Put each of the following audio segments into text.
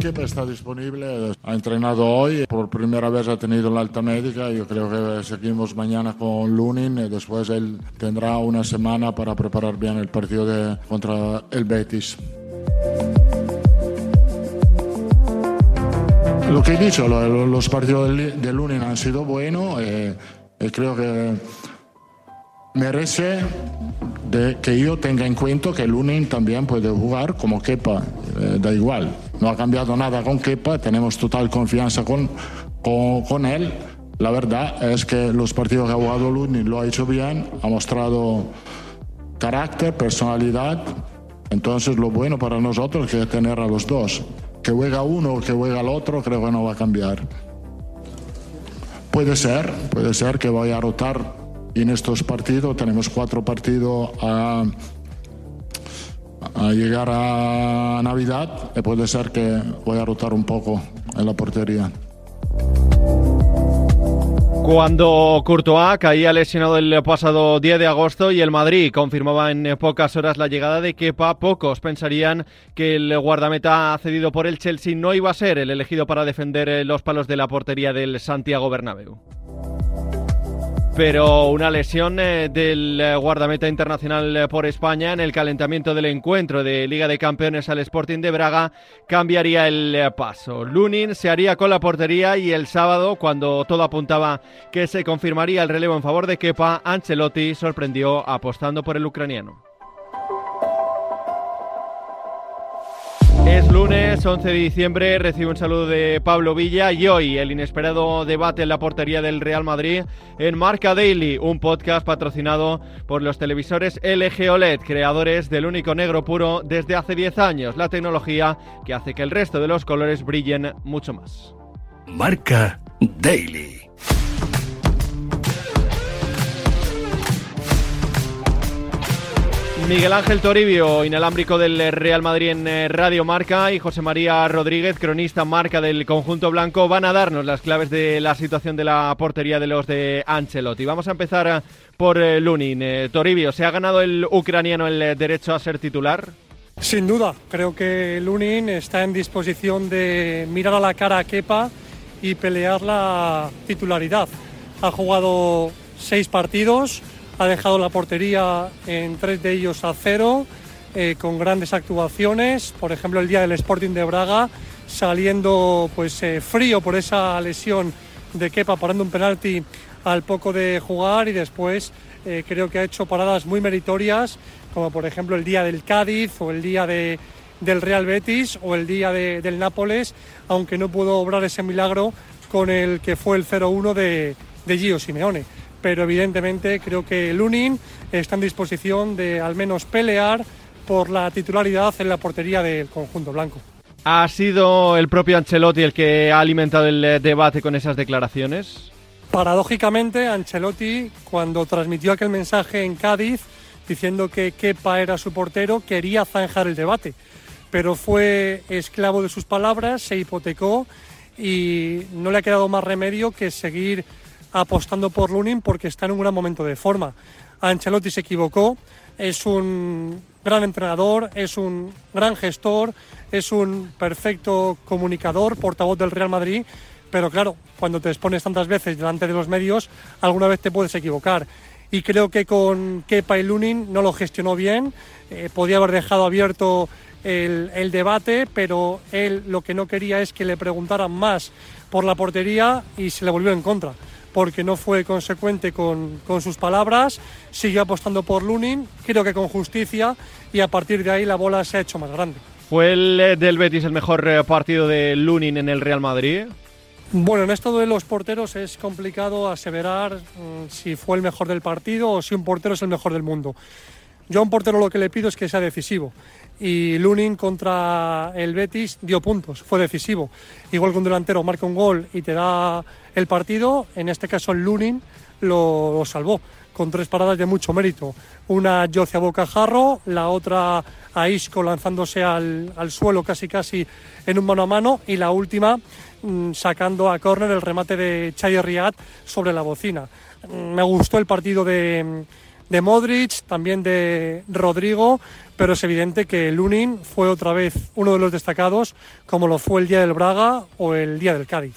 Kepa está disponible, ha entrenado hoy, por primera vez ha tenido la alta médica, yo creo que seguimos mañana con Lunin y después él tendrá una semana para preparar bien el partido de, contra el Betis. Lo que he dicho, los partidos de Lunin han sido buenos eh, y creo que merece de que yo tenga en cuenta que Lunin también puede jugar como Kepa, eh, da igual. No ha cambiado nada con Kepa, tenemos total confianza con, con, él. La verdad es que los partidos que ha jugado Lunin lo ha hecho bien, ha mostrado carácter, personalidad. Entonces lo bueno para nosotros es tener a los dos. Que juega uno o que juega el otro, creo que no va a cambiar. Puede ser, puede ser que vaya a rotar en estos partidos tenemos cuatro partidos a, a llegar a Navidad y puede ser que voy a rotar un poco en la portería. Cuando Courtois caía lesionado el pasado 10 de agosto y el Madrid confirmaba en pocas horas la llegada de Kepa, pocos pensarían que el guardameta cedido por el Chelsea no iba a ser el elegido para defender los palos de la portería del Santiago Bernabéu pero una lesión eh, del eh, guardameta internacional eh, por España en el calentamiento del encuentro de Liga de Campeones al Sporting de Braga cambiaría el paso. Lunin se haría con la portería y el sábado, cuando todo apuntaba que se confirmaría el relevo en favor de Kepa, Ancelotti sorprendió apostando por el ucraniano. Lunes 11 de diciembre, recibe un saludo de Pablo Villa y hoy el inesperado debate en la portería del Real Madrid en Marca Daily, un podcast patrocinado por los televisores LG OLED, creadores del único negro puro desde hace 10 años, la tecnología que hace que el resto de los colores brillen mucho más. Marca Daily. Miguel Ángel Toribio, inalámbrico del Real Madrid en eh, Radio Marca, y José María Rodríguez, cronista marca del conjunto blanco, van a darnos las claves de la situación de la portería de los de Ancelotti. Vamos a empezar eh, por eh, Lunin. Toribio, ¿se ha ganado el ucraniano el derecho a ser titular? Sin duda, creo que Lunin está en disposición de mirar a la cara a Kepa y pelear la titularidad. Ha jugado seis partidos, ha dejado la portería en tres de ellos a cero, eh, con grandes actuaciones, por ejemplo el día del Sporting de Braga, saliendo pues eh, frío por esa lesión de Kepa, parando un penalti al poco de jugar. Y después eh, creo que ha hecho paradas muy meritorias, como por ejemplo el día del Cádiz o el día de, del Real Betis o el día del Nápoles, aunque no pudo obrar ese milagro con el que fue el 0-1 de, de Gio Simeone pero evidentemente creo que Lunin está en disposición de al menos pelear por la titularidad en la portería del conjunto blanco. ¿Ha sido el propio Ancelotti el que ha alimentado el eh, debate con esas declaraciones? Paradójicamente, Ancelotti, cuando transmitió aquel mensaje en Cádiz diciendo que Kepa era su portero, quería zanjar el debate, pero fue esclavo de sus palabras, se hipotecó y no le ha quedado más remedio que seguir apostando por Lunin porque está en un gran momento de forma. Ancelotti se equivocó, es un gran entrenador, es un gran gestor, es un perfecto comunicador, portavoz del Real Madrid, pero claro, cuando te expones tantas veces delante de los medios, alguna vez te puedes equivocar. Y creo que con Kepa y Lunin no lo gestionó bien, eh, podía haber dejado abierto el, el, debate, pero él lo que no quería es que le preguntaran más por la portería y se le volvió en contra porque no fue consecuente con, sus palabras, siguió apostando por Lunin, creo que con justicia, y a partir de ahí la bola se ha hecho más grande. ¿Fue el eh, del Betis el mejor eh, partido de Lunin en el Real Madrid? Bueno, en esto de los porteros es complicado aseverar mm, si fue el mejor del partido o si un portero es el mejor del mundo. Yo a un portero lo que le pido es que sea decisivo y Lunin contra el Betis dio puntos, fue decisivo. Igual que un delantero marca un gol y te da el partido, en este caso Lunin lo, salvó. con tres paradas de mucho mérito. Una Yocia Bocajarro, la otra a Isco lanzándose al, suelo casi casi en un mano a mano y la última mm, sacando a córner el remate de Chayer Riad sobre la bocina. Mm, me gustó el partido de, de Modric, también de Rodrigo, pero es evidente que Lunin fue otra vez uno de los destacados, como lo fue el día del Braga o el día del Cádiz.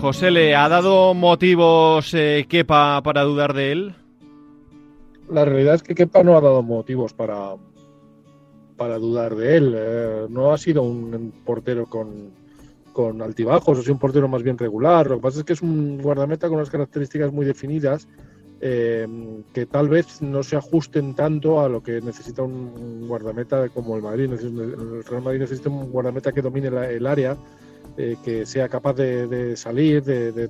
José, ¿le ha dado motivos eh, Kepa para dudar de él? La realidad es que Kepa no ha dado motivos para, para dudar de él. Eh, no ha sido un portero con, altibajos, sido un portero más bien regular. Lo que pasa es que es un guardameta con unas características muy definidas eh, que tal vez no se ajusten tanto a lo que necesita un guardameta como el Madrid. El Real Madrid necesita un guardameta que domine el área eh, que sea capaz de, salir, de,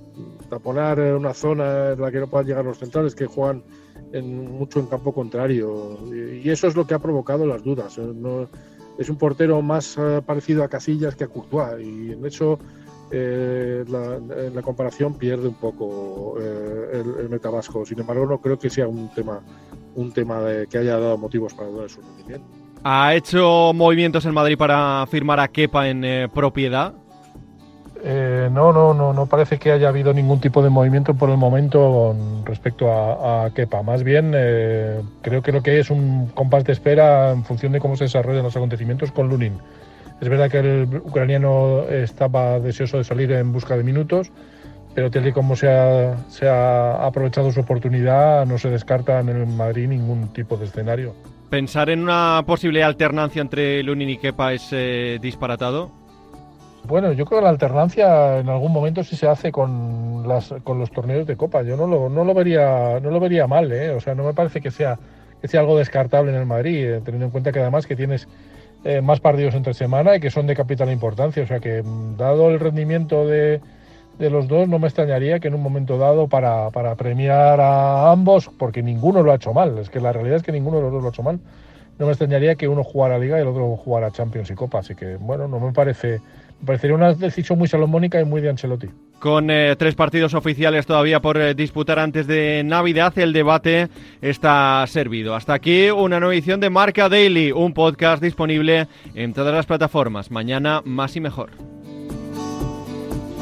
taponar una zona en la que no puedan llegar los centrales, que juegan mucho en campo contrario. Y, eso es lo que ha provocado las dudas. Eh, es un portero más eh, parecido a Casillas que a Courtois, y en eso la, en la comparación pierde un poco el, el metabasco. Sin embargo, no creo que sea un tema, un tema de, que haya dado motivos para dudar su rendimiento. ¿Ha hecho movimientos en Madrid para firmar a Kepa en propiedad? Eh, no, no, no, no parece que haya habido ningún tipo de movimiento por el momento respecto a, Kepa. Más bien, eh, creo que lo que hay es un compás de espera en función de cómo se desarrollan los acontecimientos con Lunin. Es verdad que el ucraniano estaba deseoso de salir en busca de minutos, pero tal y como se ha, se ha aprovechado su oportunidad, no se descarta en Madrid ningún tipo de escenario. ¿Pensar en una posible alternancia entre Lunin y Kepa es eh, disparatado? Bueno, yo creo que la alternancia en algún momento sí se hace con, los torneos de Copa. Yo no lo, vería, mal, ¿eh? O sea, no me parece que sea, algo descartable en el Madrid, eh, teniendo en cuenta que además que tienes eh, más partidos entre semana y que son de capital importancia. O sea que, mm, dado el rendimiento de, los dos, no me extrañaría que en un momento dado, para premiar a ambos, porque ninguno lo ha hecho mal, es que la realidad es que ninguno de los dos lo ha hecho mal, no me extrañaría que uno jugara Liga y el otro jugara Champions y Copa. Así que, bueno, no me parece parecería una decisión muy salomónica y muy de Ancelotti. Con eh, tres partidos oficiales todavía por eh, disputar antes de Navidad, el debate está servido. Hasta aquí una nueva edición de Marca Daily, un podcast disponible en todas las plataformas. Mañana más y mejor.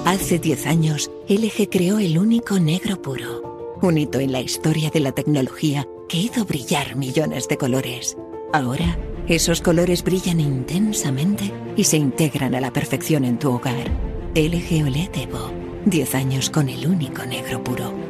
Hace 10 años, LG creó el único negro puro, un hito en la historia de la tecnología que hizo brillar millones de colores. Ahora, esos colores brillan intensamente y se integran a la perfección en tu hogar. LG OLED Evo. 10 años con el único negro puro.